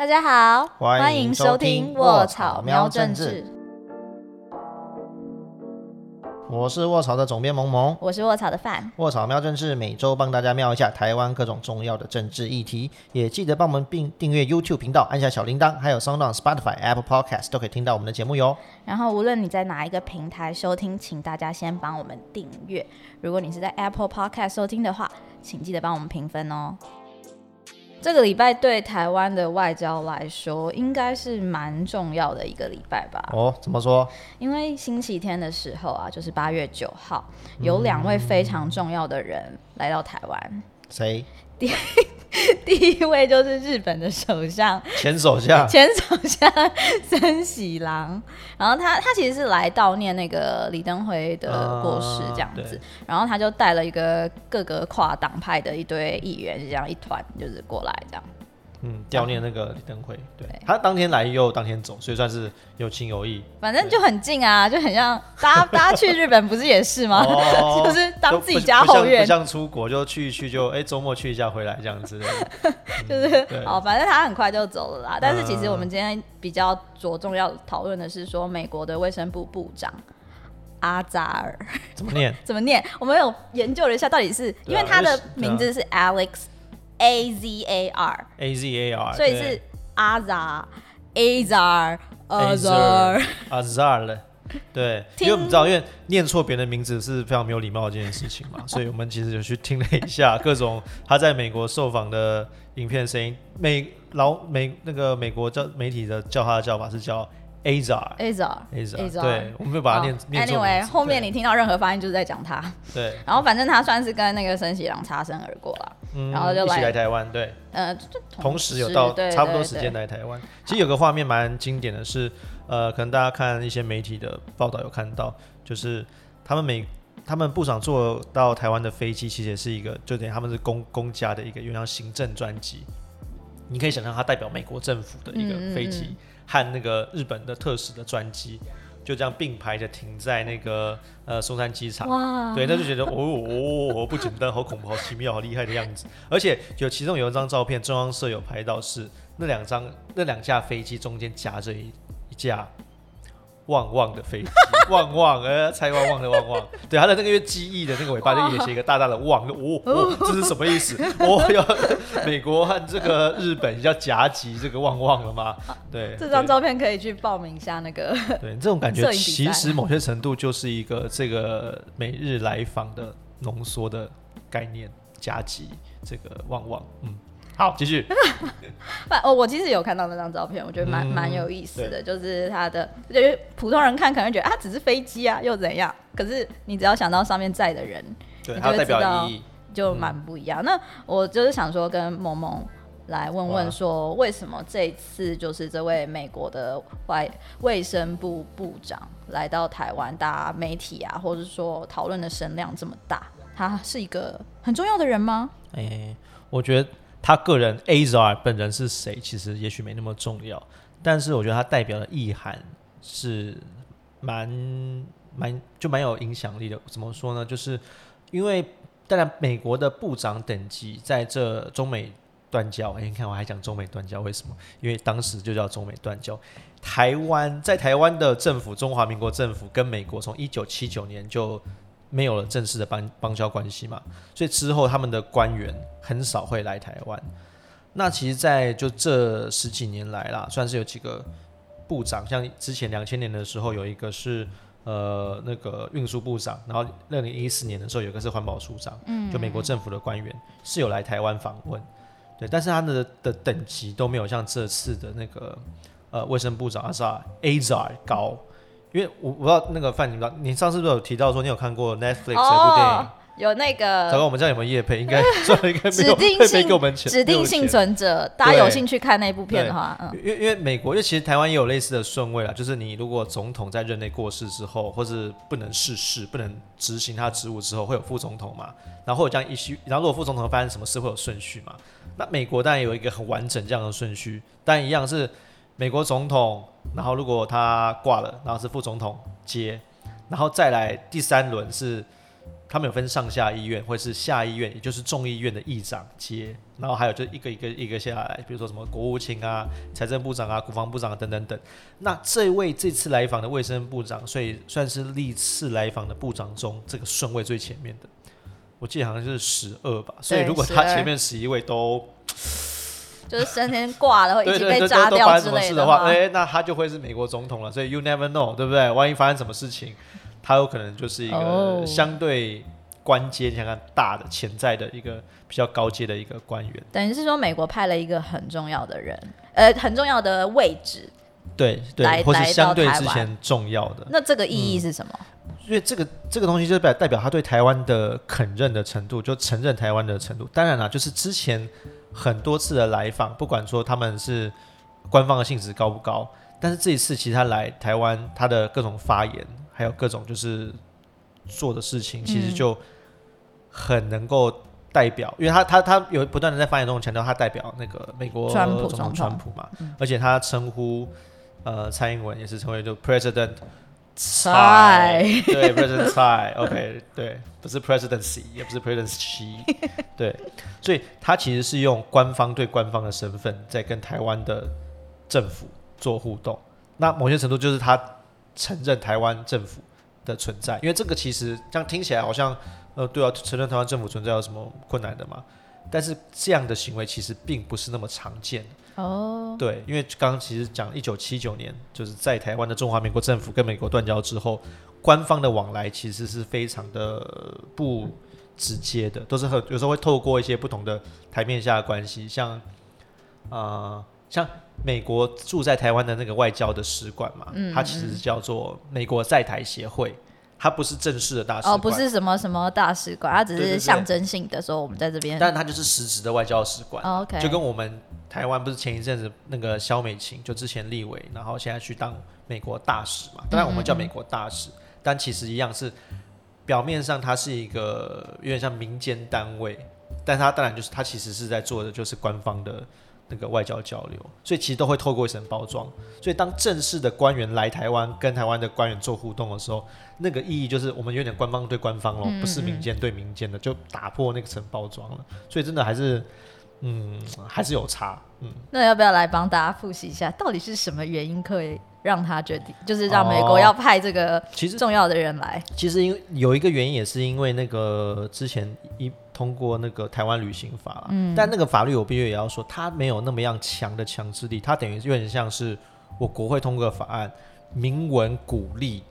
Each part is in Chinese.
大家好，欢迎收听卧草喵政治治。我是卧草的总编萌萌，我是卧草的范。卧草喵政治每周帮大家瞄一下台湾各种重要的政治议题，也记得帮我们并订阅 YouTube 频道，按下小铃铛，还有 Sound On、Spotify、Apple Podcast 都可以听到我们的节目哟。然后，无论你在哪一个平台收听，请大家先帮我们订阅。如果你是在 Apple Podcast 收听的话，请记得帮我们评分哦。这个礼拜对台湾的外交来说，应该是蛮重要的一个礼拜吧？哦，怎么说？因为星期天的时候啊，就是八月九号，有两位非常重要的人来到台湾。谁？第 一位就是日本的首相，前首相，前首相森喜朗。然后他他其实是来悼念那个李登辉的过世这样子，然后他就带了一个各个跨党派的一堆议员，这样一团就是过来这样。嗯，悼念那个李登辉，对他当天来又当天走，所以算是有情有义。反正就很近啊，就很像大家 大家去日本不是也是吗？就是当自己家后院，不像出国就去一去就哎周末去一下回来这样子。就是哦，反正他很快就走了啦。但是其实我们今天比较着重要讨论的是说，美国的卫生部部长阿扎尔怎么念？怎么念？我们有研究了一下，到底是因为他的名字是 Alex。A Z A R，A Z A R，所以是阿扎，Azar，阿扎阿扎了，对，因为我们知道，因为念错别人的名字是非常没有礼貌的一件事情嘛，所以我们其实就去听了一下各种他在美国受访的影片声音，美老美那个美国叫媒体的叫他的叫法是叫。Azar，Azar，Azar，对，我们就把它念念错。Anyway，后面你听到任何发音就是在讲他。对。然后反正他算是跟那个森喜朗擦身而过了，然后就一起来台湾，对。呃，同时有到差不多时间来台湾。其实有个画面蛮经典的是，呃，可能大家看一些媒体的报道有看到，就是他们每他们部长坐到台湾的飞机，其实也是一个，就等于他们是公公家的一个，有点像行政专机。你可以想象，它代表美国政府的一个飞机。和那个日本的特使的专机就这样并排的停在那个呃松山机场，对，那就觉得哦哦，不简单，好恐怖，好奇妙，好厉害的样子。而且有其中有一张照片，中央社有拍到是那两张那两架飞机中间夹着一一架。旺旺的飞机，旺旺，呃，猜旺旺的旺旺，对，它的那个机翼的那个尾巴就也写一个大大的旺，哦哦，这是什么意思？哦，要美国和这个日本要夹击这个旺旺了吗？对，这张照片可以去报名一下那个。对，这种感觉其实某些程度就是一个这个每日来访的浓缩的概念，夹击这个旺旺，嗯。好，继续。哦，我其实有看到那张照片，我觉得蛮蛮有意思的。就是它的，就是普通人看可能觉得啊，只是飞机啊，又怎样？可是你只要想到上面载的人，对，它代表意义就蛮不一样。那我就是想说，跟萌萌来问问说，为什么这次就是这位美国的外卫生部部长来到台湾，大家媒体啊，或者说讨论的声量这么大？他是一个很重要的人吗？哎，我觉得。他个人 Azar 本人是谁，其实也许没那么重要，但是我觉得他代表的意涵是蛮蛮就蛮有影响力的。怎么说呢？就是因为当然美国的部长等级在这中美断交，哎，你看我还讲中美断交，为什么？因为当时就叫中美断交。台湾在台湾的政府，中华民国政府跟美国从一九七九年就。没有了正式的邦邦交关系嘛，所以之后他们的官员很少会来台湾。那其实，在就这十几年来啦，算是有几个部长，像之前两千年的时候有一个是呃那个运输部长，然后二零一四年的时候有一个是环保署长，嗯，就美国政府的官员是有来台湾访问，对，但是他的的等级都没有像这次的那个呃卫生部长阿扎 Azar 高。因为我我不知道那个范，你知道你上次不是有提到说你有看过 Netflix 这部电影？有那个。刚刚我们这样有没有叶配？应该 算了，应该没有。指定性给我们钱。指定幸存者，大家有兴趣看那部片的话，嗯。因为因为美国，因为其实台湾也有类似的顺位啦，就是你如果总统在任内过世之后，或是不能逝世、不能执行他职务之后，会有副总统嘛？然后这样一序，然后如果副总统发生什么事，会有顺序嘛？那美国当然有一个很完整这样的顺序，但一样是。美国总统，然后如果他挂了，然后是副总统接，然后再来第三轮是他们有分上下议院或是下议院，也就是众议院的议长接，然后还有就一个一个一个下来，比如说什么国务卿啊、财政部长啊、国防部长等等等。那这位这次来访的卫生部长，所以算是历次来访的部长中这个顺位最前面的。我记得好像是十二吧，所以如果他前面十一位都就是生天挂了，对已经被炸掉之类的话，哎，那他就会是美国总统了。所以 you never know，对不对？万一发生什么事情，他有可能就是一个相对关阶，你想看大的潜在的一个比较高阶的一个官员。等于是说，美国派了一个很重要的人，呃，很重要的位置，对对，或是相对之前重要的。那这个意义是什么？因为这个这个东西就代代表他对台湾的肯认的程度，就承认台湾的程度。当然了，就是之前很多次的来访，不管说他们是官方的性质高不高，但是这一次其实他来台湾，他的各种发言，还有各种就是做的事情，其实就很能够代表，因为他他他有不断的在发言中强调他代表那个美国总统川普嘛，而且他称呼呃蔡英文也是称为就 President。蔡对，President 蔡，OK，对，不是 Presidency，也不是 Presidency，对，所以他其实是用官方对官方的身份在跟台湾的政府做互动。那某些程度就是他承认台湾政府的存在，因为这个其实这样听起来好像，呃，对啊，承认台湾政府存在有什么困难的嘛？但是这样的行为其实并不是那么常见。哦，对，因为刚刚其实讲一九七九年，就是在台湾的中华民国政府跟美国断交之后，官方的往来其实是非常的不直接的，都是很有时候会透过一些不同的台面下的关系，像啊，像美国住在台湾的那个外交的使馆嘛，它其实叫做美国在台协会。它不是正式的大使馆，哦，不是什么什么大使馆，它只是象征性的说我们在这边，但它就是实质的外交使馆。OK，就跟我们台湾不是前一阵子那个肖美琴，就之前立委，然后现在去当美国大使嘛。当然我们叫美国大使，但其实一样是表面上它是一个有点像民间单位，但它当然就是它其实是在做的就是官方的。那个外交交流，所以其实都会透过一层包装。所以当正式的官员来台湾跟台湾的官员做互动的时候，那个意义就是我们有点官方对官方咯，不是民间对民间的，就打破那个层包装了。所以真的还是，嗯，还是有差。嗯，那要不要来帮大家复习一下，到底是什么原因可以让他决定，就是让美国要派这个其实重要的人来？其实因为有一个原因，也是因为那个之前一。通过那个台湾旅行法，嗯，但那个法律我必须也要说，它没有那么样强的强制力，它等于有点像是我国会通过法案，明文鼓励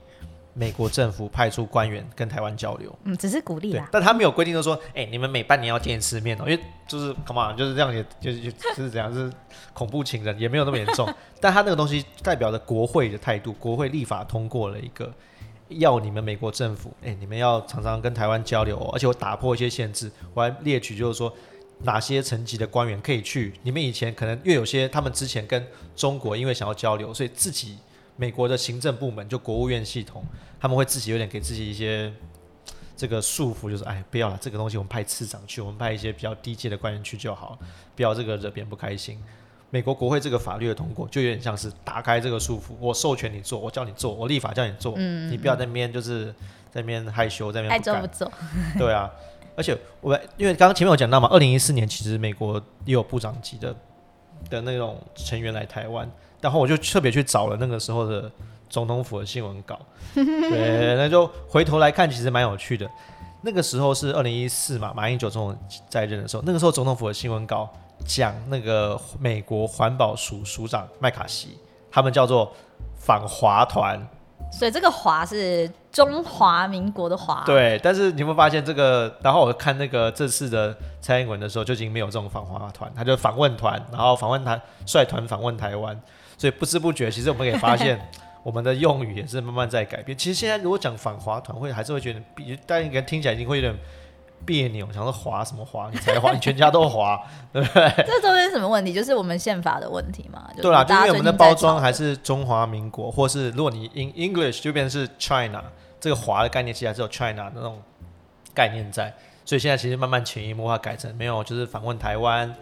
美国政府派出官员跟台湾交流，嗯，只是鼓励啊，但他没有规定就，说，哎，你们每半年要见一次面哦，因为就是 come on，就是这样，也就是就是这样，是恐怖情人，也没有那么严重，但他那个东西代表着国会的态度，国会立法通过了一个。要你们美国政府，哎，你们要常常跟台湾交流，而且我打破一些限制，我还列举就是说哪些层级的官员可以去。你们以前可能因为有些他们之前跟中国因为想要交流，所以自己美国的行政部门就国务院系统，他们会自己有点给自己一些这个束缚，就是哎，不要了，这个东西我们派次长去，我们派一些比较低阶的官员去就好，不要这个惹别人不开心。美国国会这个法律的通过，就有点像是打开这个束缚，我授权你做，我叫你做，我立法叫你做，你不要在那边就是在那边害羞，在那边爱做不做。对啊，而且我因为刚刚前面有讲到嘛，二零一四年其实美国也有部长级的的那种成员来台湾，然后我就特别去找了那个时候的总统府的新闻稿，对，那就回头来看，其实蛮有趣的。那个时候是二零一四嘛，马英九总统在任的时候，那个时候总统府的新闻稿。讲那个美国环保署署长麦卡锡，他们叫做反华团，所以这个华是中华民国的华。对，但是你会发现这个，然后我看那个这次的蔡英文的时候，就已经没有这种反华团，他就访问团，然后访问台率团访问台湾，所以不知不觉，其实我们可以发现，我们的用语也是慢慢在改变。其实现在如果讲反华团，会还是会觉得，比大家应该听起来已经会有点。别扭，想说滑什么滑？你才滑，你全家都滑，对不对？这中间什么问题？就是我们宪法的问题嘛？对啦，就因为我们的包装还是中华民国，或是如果你 in English 就变成是 China，这个华的概念其实还是有 China 的那种概念在，所以现在其实慢慢潜移默化改成没有，就是访问台湾，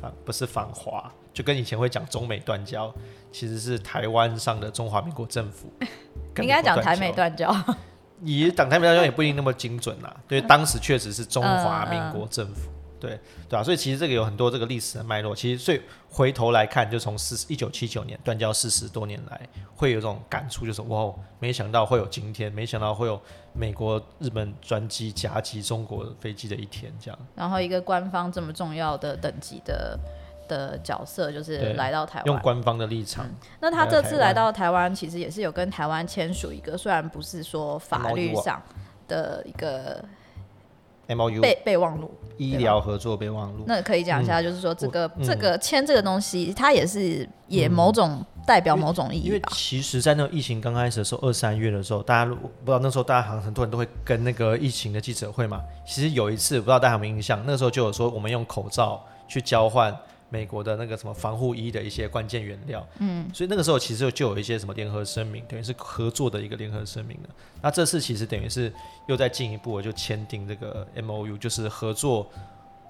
反不是反华，就跟以前会讲中美断交，其实是台湾上的中华民国政府，应该讲台美断交。以党台面来说也不一定那么精准啦。对，当时确实是中华民国政府，对对啊，所以其实这个有很多这个历史的脉络。其实所以回头来看，就从四一九七九年断交四十多年来，会有这种感触，就是哇，没想到会有今天，没想到会有美国、日本专机夹击中国飞机的一天，这样。然后一个官方这么重要的等级的。的角色就是来到台湾，用官方的立场。那他这次来到台湾，其实也是有跟台湾签署一个，虽然不是说法律上的一个 M O U 备备忘录，医疗合作备忘录。那可以讲一下，就是说这个这个签这个东西，它也是也某种代表某种意义。因为其实，在那个疫情刚开始的时候，二三月的时候，大家不知道那时候大家好像很多人都会跟那个疫情的记者会嘛。其实有一次，不知道大家有没有印象，那时候就有说我们用口罩去交换。美国的那个什么防护衣的一些关键原料，嗯，所以那个时候其实就有一些什么联合声明，等于是合作的一个联合声明的。那这次其实等于是又再进一步，就签订这个 M O U，就是合作，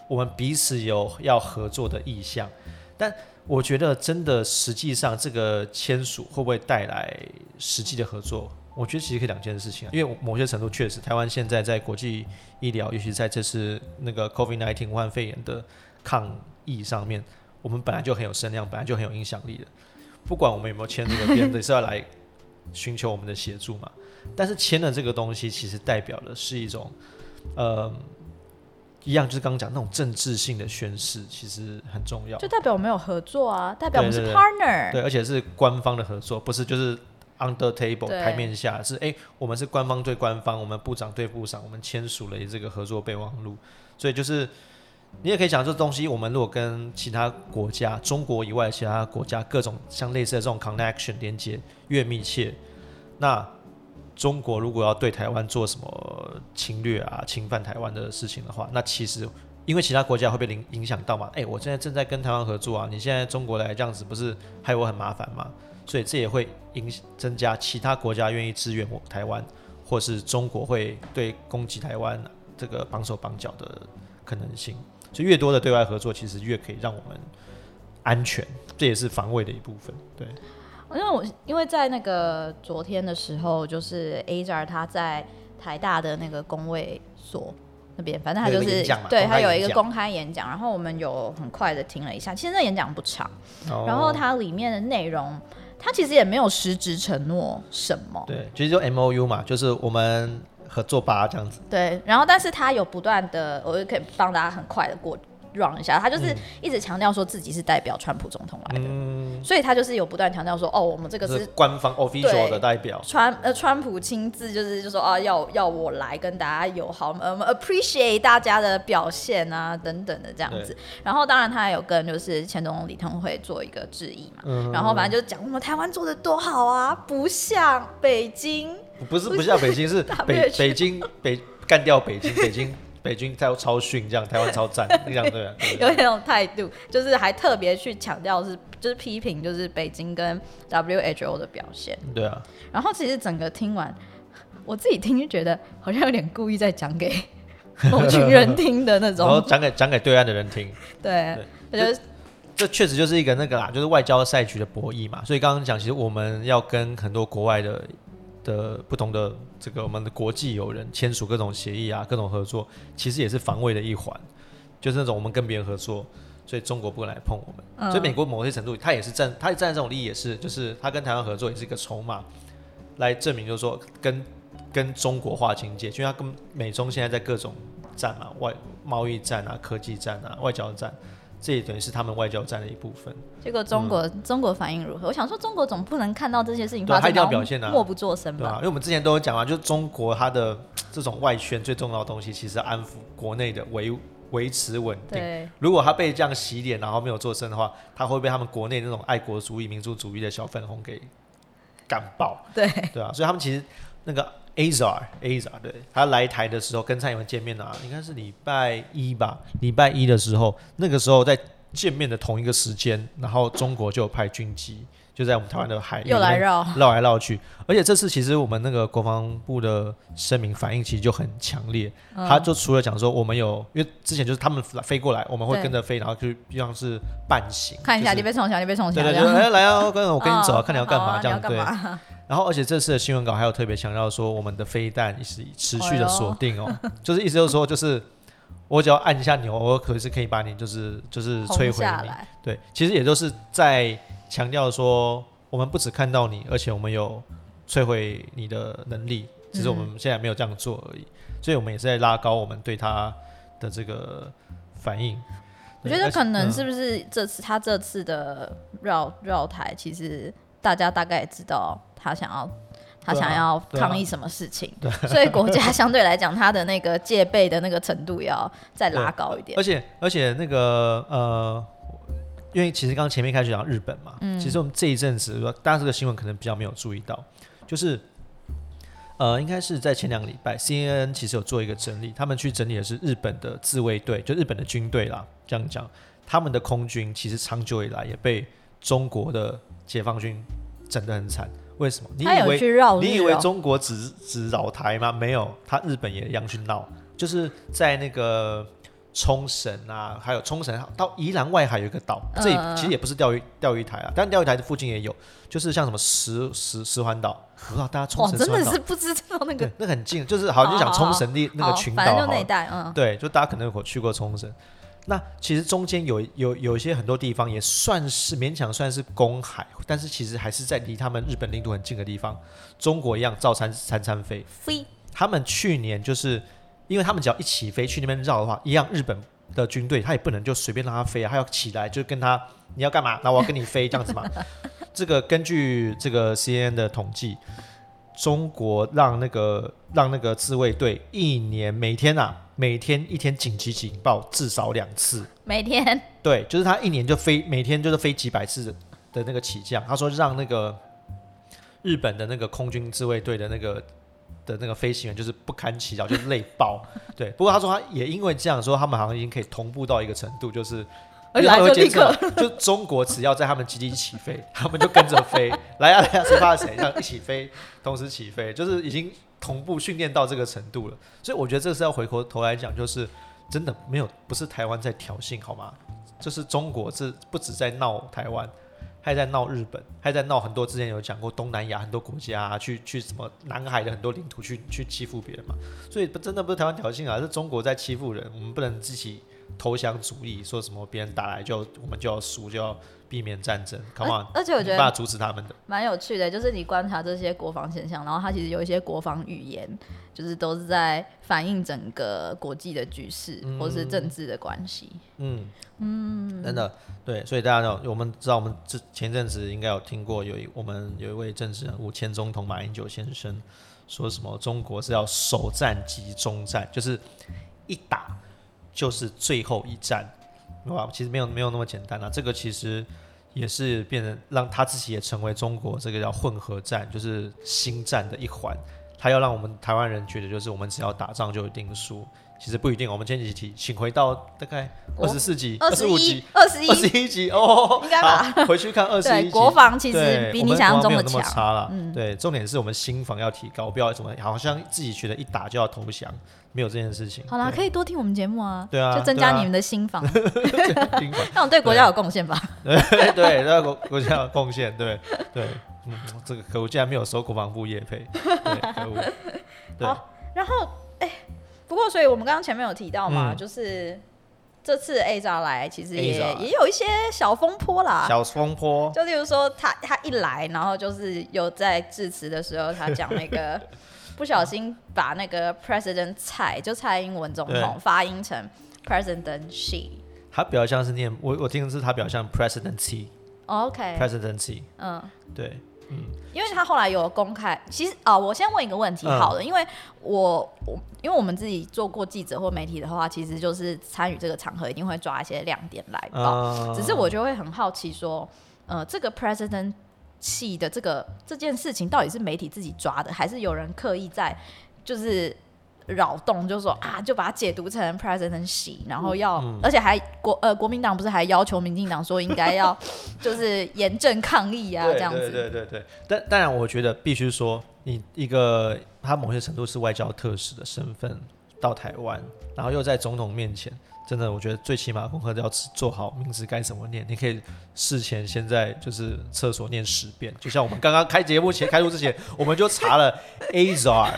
我们彼此有要合作的意向。但我觉得真的实际上这个签署会不会带来实际的合作？我觉得其实可以两件事情啊，因为某些程度确实，台湾现在在国际医疗，尤其在这次那个 COVID nineteen 武汉肺炎的抗意义上面，我们本来就很有声量，本来就很有影响力的。不管我们有没有签这个边，也是要来寻求我们的协助嘛。但是签了这个东西，其实代表的是一种，呃，一样就是刚刚讲那种政治性的宣誓，其实很重要。就代表我们有合作啊，代表我们是 partner，对，而且是官方的合作，不是就是 under table 台面下，是哎，我们是官方对官方，我们部长对部长，我们签署了这个合作备忘录，所以就是。你也可以讲这东西，我们如果跟其他国家、中国以外其他国家各种像类似的这种 connection 连接越密切，那中国如果要对台湾做什么侵略啊、侵犯台湾的事情的话，那其实因为其他国家会被影影响到嘛？哎，我现在正在跟台湾合作啊，你现在中国来这样子不是害我很麻烦吗？所以这也会影增加其他国家愿意支援我台湾，或是中国会对攻击台湾这个绑手绑脚的可能性。就越多的对外合作，其实越可以让我们安全，这也是防卫的一部分。对，因为我因为在那个昨天的时候，就是 A R 他在台大的那个工位所那边，反正他就是对他有一个公开演讲，然后我们有很快的听了一下。其实那演讲不长，然后它里面的内容，它其实也没有实质承诺什么。对，其实就 M O U 嘛，就是我们。合作吧，这样子。对，然后但是他有不断的，我就可以帮大家很快的过。run 一下，他就是一直强调说自己是代表川普总统来的，所以他就是有不断强调说，哦，我们这个是官方 official 的代表，川呃川普亲自就是就说啊，要要我来跟大家友好，呃，appreciate 大家的表现啊等等的这样子。然后当然他还有跟就是前总统李登辉做一个致意嘛，然后反正就讲我们台湾做的多好啊，不像北京，不是不像北京是北北京北干掉北京 北京。北京在超逊，这样台湾超赞，这样对，有那种态度，就是还特别去强调是，就是批评，就是北京跟 WHO 的表现。对啊。然后其实整个听完，我自己听就觉得好像有点故意在讲给 某群人听的那种，然后讲给讲给对岸的人听。对，我觉得这确实就是一个那个啦，就是外交赛局的博弈嘛。所以刚刚讲，其实我们要跟很多国外的。的不同的这个我们的国际友人签署各种协议啊，各种合作，其实也是防卫的一环，就是那种我们跟别人合作，所以中国不敢来碰我们。所以美国某些程度，他也是站，他站在这种利益也是，就是他跟台湾合作也是一个筹码，来证明就是说跟跟中国划清界，因为他跟美中现在在各种战嘛，外贸易战啊、科技战啊、外交战。这也等于是他们外交战的一部分。结果中国中国反应如何？我想说，中国总不能看到这些事情发生，要表现默不作声吧？因为我们之前都有讲啊，就是中国它的这种外宣最重要的东西，其实安抚国内的维维持稳定。如果他被这样洗脸，然后没有做声的话，他会被他们国内那种爱国主义、民族主义的小粉红给干爆。对对啊，所以他们其实那个。Azar，Azar，对他来台的时候跟蔡英文见面啊，应该是礼拜一吧。礼拜一的时候，那个时候在见面的同一个时间，然后中国就派军机就在我们台湾的海又来绕绕来绕去。而且这次其实我们那个国防部的声明反应其实就很强烈，他就除了讲说我们有，因为之前就是他们飞过来，我们会跟着飞，然后就像是伴行，看一下你被冲下，你被冲下，对对对，来啊，跟我跟你走啊，看你要干嘛这样对。然后而且这次的新闻稿还有特别强调说，我们的飞弹是持续的锁定哦，就是意思就是说，就是我只要按一下钮，我可是可以把你就是就是摧轰毁你。对，其实也就是在强调说，我们不只看到你，而且我们有摧毁你的能力，只是我们现在没有这样做而已。所以我们也是在拉高我们对他的这个反应。我觉得可能是不是这次他这次的绕绕台，其实大家大概也知道他想要他想要抗议什么事情，所以国家 相对来讲，他的那个戒备的那个程度要再拉高一点。而。且而且那个呃，因为其实刚刚前面开始讲日本嘛，嗯。其实我们这一阵子，大家这个新闻可能比较没有注意到，就是呃，应该是在前两个礼拜，CNN 其实有做一个整理，他们去整理的是日本的自卫队，就日本的军队啦，这样讲，他们的空军其实长久以来也被中国的解放军整得很惨。为什么？你以为你以为哦中国只只扰台吗？没有，他日本也一样去闹，就是在那个冲绳啊，还有冲绳到宜兰外海有一个岛，这其实也不是钓鱼钓鱼台啊，但钓鱼台的附近也有，就是像什么石石石环岛，我不知道大家冲，绳石环岛真的是，不知道那个对，那很近，就是好像就讲冲绳的那个好群反正就那一岛好了，带嗯，对，就大家可能有去过冲绳。那其实中间有有有一些很多地方也算是勉强算是公海，但是其实还是在离他们日本领土很近的地方，中国一样照餐餐餐飞。飞他们去年就是因为他们只要一起飞去那边绕的话，一样日本的军队他也不能就随便让他飞啊，他要起来就跟他你要干嘛？那我要跟你飞这样子嘛。这个根据这个 CNN 的统计，中国让那个让那个自卫队一年每天啊每天一天紧急警报至少两次，每天对，就是他一年就飞，每天就是飞几百次的的那个起降。他说让那个日本的那个空军自卫队的那个的那个飞行员就是不堪其扰，就累爆。对，不过他说他也因为这样说，他们好像已经可以同步到一个程度，就是。而因为他会来就立监测，就中国只要在他们基地起飞，他们就跟着飞，来啊来啊，谁怕谁，这样一起飞，同时起飞，就是已经同步训练到这个程度了。所以我觉得这是要回过头来讲，就是真的没有不是台湾在挑衅好吗？就是中国是不止在闹台湾，还在闹日本，还在闹很多之前有讲过东南亚很多国家、啊、去去什么南海的很多领土去去欺负别人嘛。所以不真的不是台湾挑衅啊，是中国在欺负人，我们不能自己投降主义，说什么别人打来就我们就要输，就要避免战争。Come on，而且我觉得没办法阻止他们的。蛮有趣的，就是你观察这些国防现象，然后它其实有一些国防语言，就是都是在反映整个国际的局势、或是政治的关系。嗯嗯，真的对，所以大家呢，我们知道我们这前阵子应该有听过有一我们有一位政治人物前总统马英九先生说什么中国是要首战即终战，就是一打就是最后一战，哇，其实没有没有那么简单啊，这个其实。也是变成让他自己也成为中国这个叫混合战，就是新战的一环。他要让我们台湾人觉得，就是我们只要打仗就一定输，其实不一定。我们前几集请回到大概二十四集、二十五集、、二十一二，十一集哦，应该吧回去看二十一，集。国防其实比你想象中的强。差了。嗯对，重点是我们新防要提高，不要怎么好像自己觉得一打就要投降，没有这件事情。好啦，可以多听我们节目啊，对啊就增加你们的新防，让我 对国家有贡献吧。对 对，对国国家有贡献，对对，嗯，这个可恶，竟然没有收国防部业配，对，可恶，对，好然后，哎、不过，所以我们刚刚前面有提到嘛，嗯。就是这次 A 扎来，其实也 AZA 也有一些小风波啦。小风波，就例如说他，他一来，然后就是有在致辞的时候，他讲那个 不小心把那个 President 蔡，就蔡英文总统对。发音成 President she。他比较像是念我我听的是他比较像 presidency OK，presidency，嗯，因为他后来有公开，其实啊、我先问一个问题嗯。好了，因为我我因为我们自己做过记者或媒体的话，其实就是参与这个场合一定会抓一些亮点来报，啊。只是我就会很好奇说，呃，这个 president 气的这个这件事情到底是媒体自己抓的，还是有人刻意在就是扰动，就说啊，就把它解读成 president 喜，然后要，嗯。而且还国呃国民党不是还要求民进党说应该要 就是严正抗议啊，这样子，对对对对，但当然，我觉得必须说，你一个他某些程度是外交特使的身份，到台湾，然后又在总统面前，真的，我觉得最起码功课都要做好，名字该怎么念。你可以事前先在就是厕所念十遍，就像我们刚刚开节目前开录之前，我们就查了 Azar，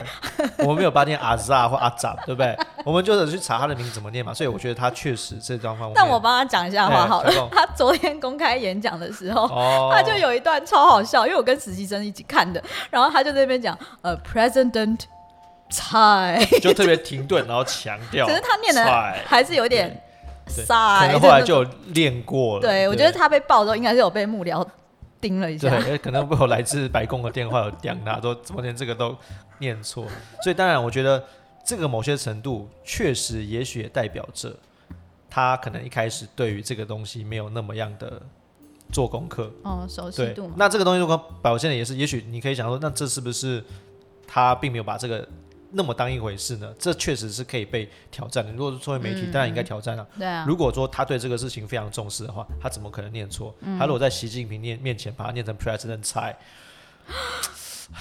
我们没有把念 Azar 或 Azar，，对不对？我们就是去查他的名字怎么念嘛。所以我觉得他确实这张方面。但我帮他讲一下话好了。他昨天公开演讲的时候，他就有一段超好笑，因为我跟实习生一起看的，然后他就在那边讲，呃，President。菜 就特别停顿，然后强调，可是他念的还是有点塞，可能后来就练过了。对，我觉得他被爆之后，应该是有被幕僚盯了一下，对，可能会有来自白宫的电话有刁他，说怎么连这个都念错。所以当然，我觉得这个某些程度确实，也许也代表着他可能一开始对于这个东西没有那么样的做功课，哦，熟悉度。那这个东西如果表现的也是，也许你可以想说，那这是不是他并没有把这个。那么当一回事呢？这确实是可以被挑战的。如果是作为媒体，当然应该挑战了。对啊。如果说他对这个事情非常重视的话，他怎么可能念错？他如果在习近平面面前把它念成 President 蔡，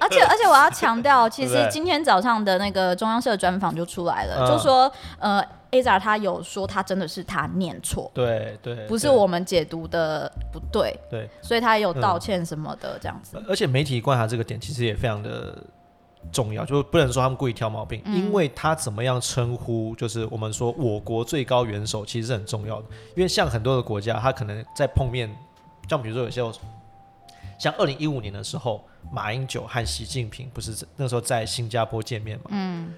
而且而且我要强调，其实今天早上的那个中央社专访就出来了，就说呃，Aza 他有说他真的是他念错，对对，不是我们解读的不对，对，所以他有道歉什么的这样子。而且媒体观察这个点其实也非常的。重要就是不能说他们故意挑毛病，因为他怎么样称呼，就是我们说我国最高元首其实是很重要的。因为像很多的国家，他可能在碰面，像比如说有些像二零一五年的时候，马英九和习近平不是那时候在新加坡见面嘛，嗯，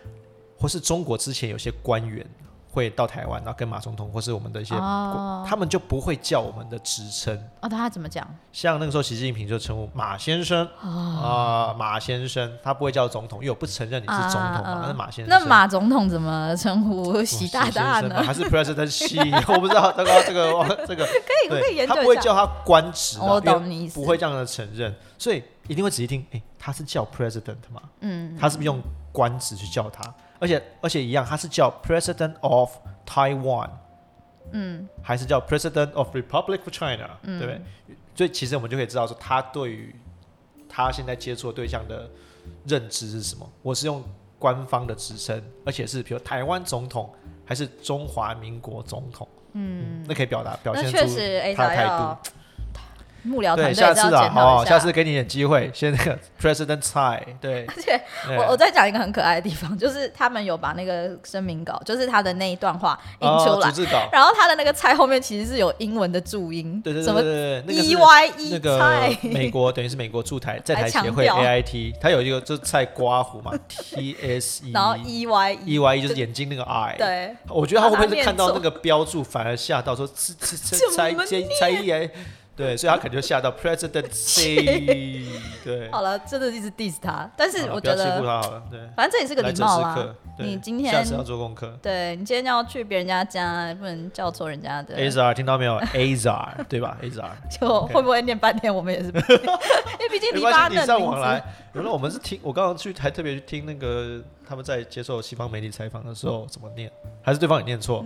或是中国之前有些官员。会到台湾，然后跟马总统或是我们的一些，他们就不会叫我们的职称。哦，他怎么讲？像那个时候，习近平就称呼马先生啊，马先生，他不会叫总统，因为我不承认你是总统嘛，那是马先生。那马总统怎么称呼 习大大呢？还是 President 习？我不知道，这个这个这个可以可以研究他不会叫他官职，我懂你意思，不会这样的承认，所以一定会仔细听。哎，他是叫 President 吗？嗯，他是不是用官职去叫他？而且而且一样，他是叫 President of Taiwan，嗯，还是叫 President of Republic of China，对不对？所以其实我们就可以知道说，他对于他现在接触的对象的认知是什么。我是用官方的职称，而且是比如台湾总统还是中华民国总统，嗯，那可以表达表现出他的态度。幕僚团队下次啊，好，下次给你点机会，先那个 President 蔡，对。而且我我再讲一个很可爱的地方，就是他们有把那个声明稿，就是他的那一段话印出来，然后他的那个蔡后面其实是有英文的注音，对对对对对，E Y E 那个美国等于是美国驻台 在台协会 A I T，他有一个就是蔡刮胡嘛，T S E，然后 E Y E Y E 就是眼睛那个 I，对，我觉得他会不会是看到那个标注反而吓到说这这这蔡蔡蔡 E I。对，所以他肯定就吓到 presidency。对，好了，真的一直 diss 他，但是我觉得欺负他好了。对，反正这也是个礼貌啦。你今天下次要做功课。对你今天要去别人家家，不能叫错人家的。Azar 听到没有？Azar 对吧？Azar 就会不会念半天？我们也是，因为毕竟你发的上网来。原来我们是听，我刚刚去还特别去听那个他们在接受西方媒体采访的时候怎么念，还是对方也念错。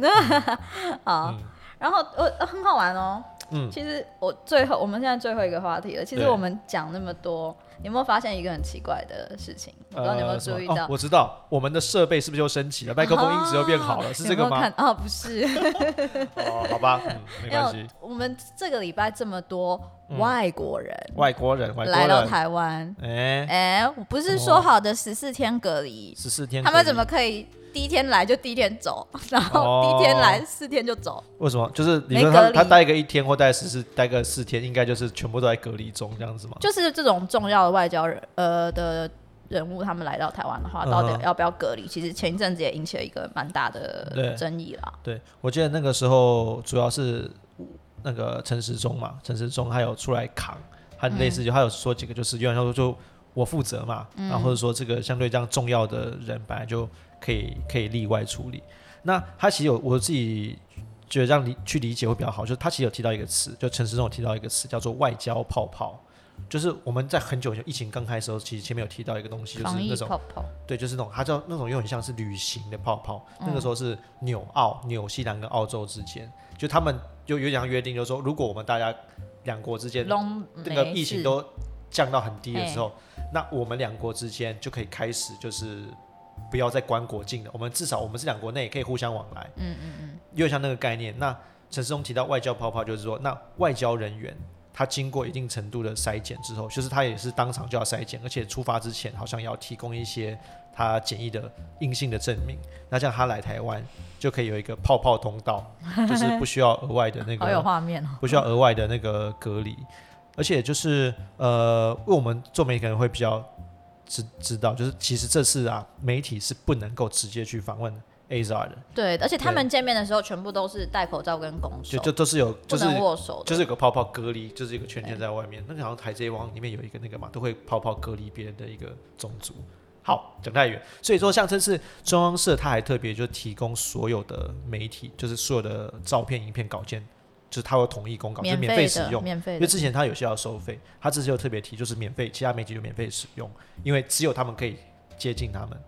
好，然后呃很好玩哦。嗯，其实我最后我们现在最后一个话题了。其实我们讲那么多，有没有发现一个很奇怪的事情？我不知道你有没有注意到？我知道，我们的设备是不是又升级了？麦克风音质又变好了，是这个吗？啊，不是。哦，好吧，嗯，没关系。我们这个礼拜这么多外国人，外国人，外国人来到台湾，哎哎，我不是说好的十四天隔离，十四天，他们怎么可以？第一天来就第一天走，然后第一天来四天就走。为什么？就是你说他他待个一天或待十四待个四天，应该就是全部都在隔离中这样子吗？就是这种重要的外交人呃的人物，他们来到台湾的话，到底要不要隔离？其实前一阵子也引起了一个蛮大的争议啦。对，我记得那个时候主要是那个陈时中嘛，陈时中他有出来扛，他类似就他有说几个，就是有点说就我负责嘛，然后或者说这个相对这样重要的人本来就。可以可以例外处理。那他其实有我自己觉得这样理去理解会比较好，就是他其实有提到一个词，就陈时中有提到一个词叫做外交泡泡，就是我们在很久前疫情刚开的时候，其实前面有提到一个东西，就是那种泡泡，对，就是那种它叫那种又很像是旅行的泡泡。那个时候是纽澳、纽西兰跟澳洲之间，就他们就有点约定，就是说如果我们大家两国之间那个疫情都降到很低的时候，那我们两国之间就可以开始就是。不要再关国境了，我们至少我们这两国内可以互相往来。嗯嗯嗯，有点像那个概念。那陈世忠提到外交泡泡，就是说，那外交人员他经过一定程度的筛检之后，就是他也是当场就要筛检，而且出发之前好像要提供一些他检疫的阴性的证明。那这样他来台湾就可以有一个泡泡通道，就是不需要额外的那好有个，画面哦。不需要额外的那个隔离。而且就是呃，为我们做媒体可能会比较知知道，就是其实这次啊，媒体是不能够直接去访问 AZR 的，对，而且他们见面的时候全部都是戴口罩跟拱手，就就都是有不就是能握手。就是有个泡泡隔离，就是一个圈圈在外面。那个好像《海贼王》里面有一个那个嘛，都会泡泡隔离别人的一个种族。好，讲太远，所以说像这次中央社，他还特别就提供所有的媒体，就是所有的照片、影片、稿件，就是他会统一公告，就是免费免费，使用。免费。因为之前他有些要收费，他这次又特别提，就是免费，其他媒体就免费使用，因为只有他们可以接近他们，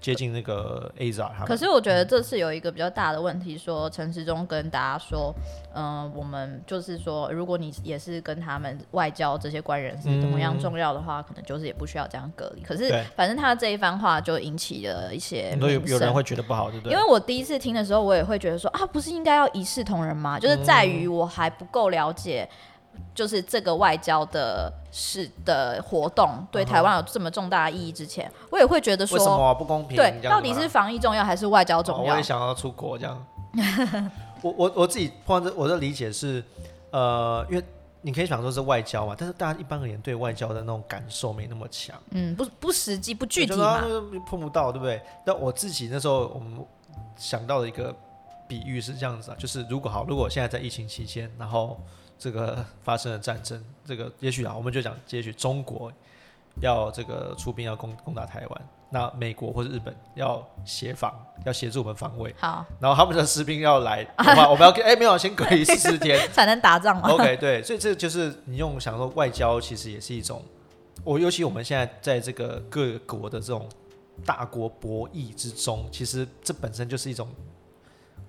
接近那个 AZA 他们。可是我觉得这次有一个比较大的问题，说陈时中跟大家说，嗯、我们就是说，如果你也是跟他们外交这些官员是怎么样重要的话，可能就是也不需要这样隔离。可是反正他这一番话就引起了一些很多有有人会觉得不好，对不对？因为我第一次听的时候，我也会觉得说啊，不是应该要一视同仁吗？就是在于我还不够了解，就是这个外交的事的活动对台湾有这么重大的意义之前，我也会觉得说，为什么啊不公平？对，到底是防疫重要还是外交哦重要我也？想要出国这样。我我我自己碰到这，我的理解是，呃，因为你可以想说是外交嘛，但是大家一般而言对外交的那种感受没那么强，嗯，不不实际不具体嘛，那个碰不到，对不对？但我自己那时候我们想到的一个比喻是这样子啊，就是如果好，如果现在在疫情期间，然后这个发生了战争，这个也许啊，我们就讲，也许中国要这个出兵要攻攻打台湾，那美国或者日本要协防，要协助我们防卫，好。然后他们的士兵要来的话，我们要给哎、没有先隔离十四 天。才能打仗嘛。，OK 对，所以这就是你用想说外交其实也是一种，我尤其我们现在在这个各国的这种大国博弈之中，其实这本身就是一种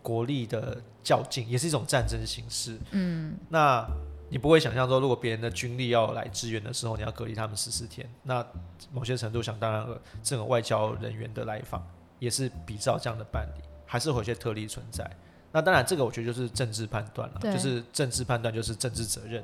国力的较劲，也是一种战争形式。嗯，那你不会想象说，如果别人的军力要来支援的时候，你要隔离他们十四天，那某些程度想当然了，这种外交人员的来访也是比照这样的办理，还是会有些特例存在。那当然，这个我觉得就是政治判断了，就是政治判断就是政治责任。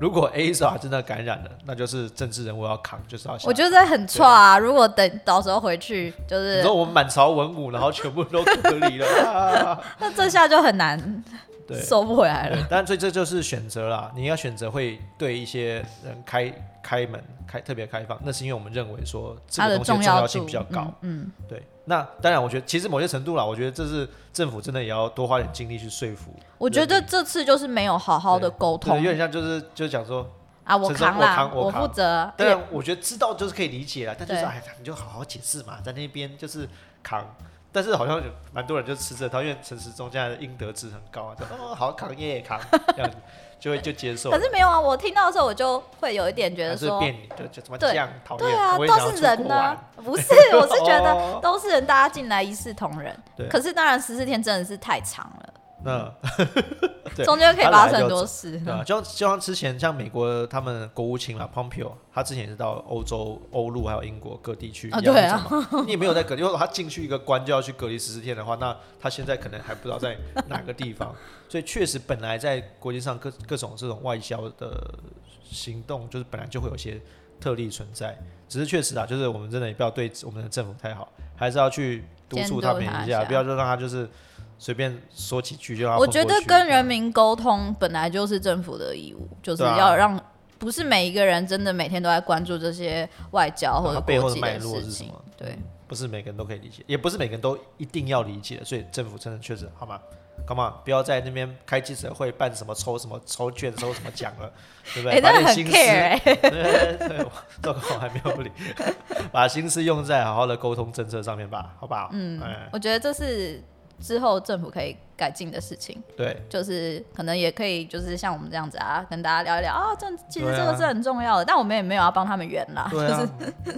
如果 ASA 真的感染了，那就是政治人物要扛，就是要。我觉得这很错啊！如果等到时候回去，就是你说我们满朝文武，然后全部都隔离了，啊、那这下就很难对。收不回来了。，但所以这就是选择啦。你要选择会对一些人开开门、开特别开放，那是因为我们认为说这个东西的重要性比较高。嗯，对，那当然，我觉得其实某些程度啦，我觉得这是政府真的也要多花点精力去说服。我觉得这次就是没有好好的沟对，通有点像就是就是讲说，啊，我扛啦，我扛我扛负责。当然我觉得知道就是可以理解了，但就是哎，你就好好解释嘛，在那边就是扛。但是好像有蛮多人就吃这套，因为陈时中现在的应得值很高啊，就哦好扛也扛 这样子，就会就接受。可是没有啊，我听到的时候我就会有一点觉得说，变你就就怎么对这样讨厌？对啊，都是人呢、不是，我是觉得哦都是人，大家进来一视同仁。对可是当然十四天真的是太长了，那 对中间可以他发生很多事。对啊，就像就像之前像美国他们国务卿啦，Pompeo，他之前也是到欧洲、欧陆还有英国各地去啊演对啊。你也没有在隔离，如果他进去一个关就要去隔离十四天的话，那他现在可能还不知道在哪个地方。所以确实，本来在国际上各各种这种外交的行动，就是本来就会有些特例存在。只是确实啊，就是我们真的也不要对我们的政府太好，还是要去督促他们一下，他一下不要就让他就是随便说几句就要我觉得跟人民沟通本来就是政府的义务，就是要让不是每一个人真的每天都在关注这些外交或者背后国际的脉络事情是什么。对，不是每个人都可以理解，也不是每个人都一定要理解的，所以政府真的确实好吗？干嘛不要在那边开记者会办什么抽什么抽券抽什么奖了，对不哎、对？把很点心思，care 哎、对我还没有理，把心思用在好好的沟通政策上面吧，好不好？嗯，哎，我觉得这是之后政府可以改进的事情，对，就是可能也可以就是像我们这样子啊，跟大家聊一聊啊，这其实这个是很重要的，但我们也没有要帮他们圆啦，对就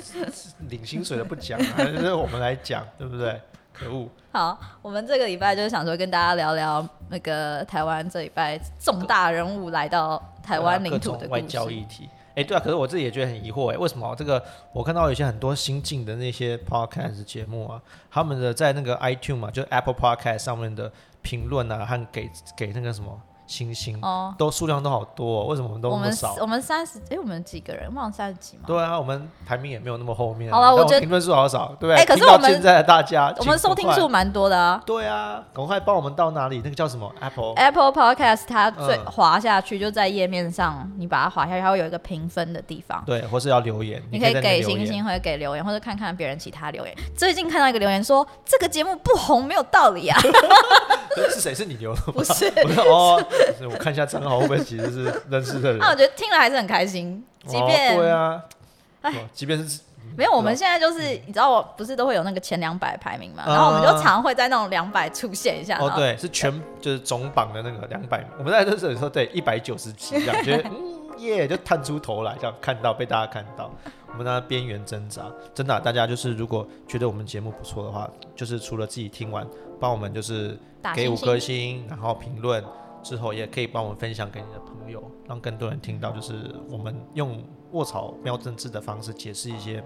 是啊，领薪水的不讲啊，就是我们来讲，对不对？可恶，好，我们这个礼拜就是想说跟大家聊聊那个台湾这礼拜重大人物来到台湾领土的外。交议题。哎、对啊，可是我自己也觉得很疑惑，哎，为什么这个我看到有些很多新进的那些 podcast 节目啊，他们的在那个 iTune 嘛，就 Apple Podcast 上面的评论啊，和给给那个什么星星，哦，都数量都好多、哦，为什么我们都那么少？我们三十，哎，我们几个人？忘了三十几吗？对啊，我们排名也没有那么后面啊、好了我觉得但评论数好少，对不对？哎可是我们现在的大家，我们请赶快收听数蛮多的啊。对啊，赶快帮我们到哪里？那个叫什么 Apple？Apple Podcast 它最嗯滑下去就在页面上，你把它滑下去，它会有一个评分的地方。对，或是要留言，你可在那可以给边留言星星，或者给留言，或者看看别人其他留言。最近看到一个留言说，这个节目不红没有道理啊，是 是谁？是你留的吗？不是？我说哦，是我看一下账号会不会其实是认识的人？那我觉得听了还是很开心，即便、哦、对啊，哎即便是没有，我们现在就是你知道，我不是都会有那个前两百排名嘛，嗯然后我们就常会在那种两百出现一下。哦对，是全就是总榜的那个两百，我们在这里说对一百九十几这样，觉得 嗯耶，就探出头来，这样看到被大家看到，我们在边缘挣扎，真的啊、大家就是如果觉得我们节目不错的话，就是除了自己听完，帮我们就是给五颗星，然后评论之后，也可以帮我们分享给你的朋友，让更多人听到，就是我们用卧槽喵政治的方式解释一些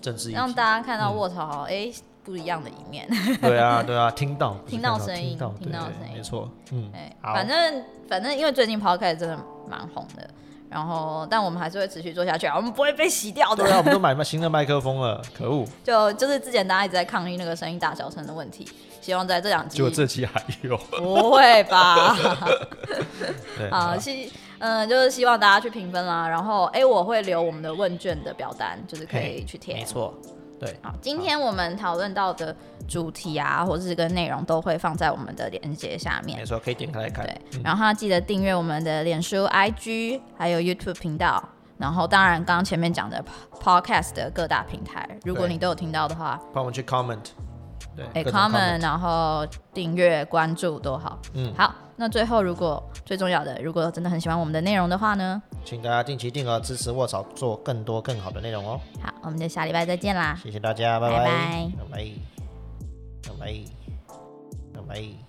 政治。让大家看到嗯卧槽哎、不一样的一面。对啊，对啊，听到听到声音听到声音没错，嗯，哎，好反正反正因为最近 Podcast 真的蛮红的，然后但我们还是会持续做下去啊，我们不会被洗掉的。对啊，我们都买新的麦克风了，可恶，就就是之前大家一直在抗议那个声音大小声的问题，希望在这两集结果这期还有，不会吧？对，好，希嗯，就是希望大家去评分啦。然后，哎、我会留我们的问卷的表单，就是可以去填没。错，对，好，今天我们讨论到的主题啊，或者是跟内容都会放在我们的链接下面。没。错，可以点开来看，对，嗯。然后要记得订阅我们的脸书、IG 还有 YouTube 频道。然后，当然，刚刚前面讲的 Podcast 的各大平台，如果你都有听到的话，帮我们去 comment，对，哎，comment，然后订阅、关注都好。嗯，好，那最后，如果最重要的，如果真的很喜欢我们的内容的话呢，请大家定期定额支持卧槽，做更多更好的内容哦，好，我们就下礼拜再见啦。谢谢大家，拜拜。拜拜，拜拜，拜拜，拜拜。